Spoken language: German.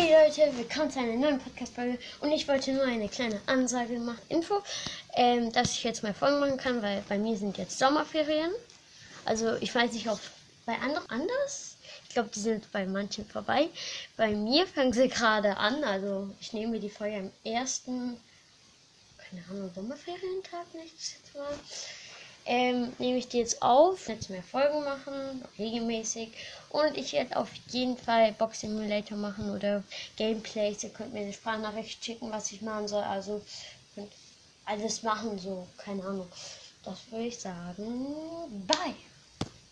Hey Leute, willkommen zu einer neuen Podcast-Folge und ich wollte nur eine kleine Ansage machen, Info, ähm, dass ich jetzt mal Folgen machen kann, weil bei mir sind jetzt Sommerferien. Also ich weiß nicht, ob bei anderen anders. Ich glaube, die sind bei manchen vorbei. Bei mir fangen sie gerade an, also ich nehme die Folge am ersten, keine Ahnung, Sommerferientag, nicht jetzt mal ähm, nehme ich die jetzt auf, jetzt mehr Folgen machen, regelmäßig. Und ich werde auf jeden Fall Box Simulator machen oder Gameplays. Ihr könnt mir eine Sprachnachricht schicken, was ich machen soll. Also könnt alles machen, so, keine Ahnung. Das würde ich sagen. Bye!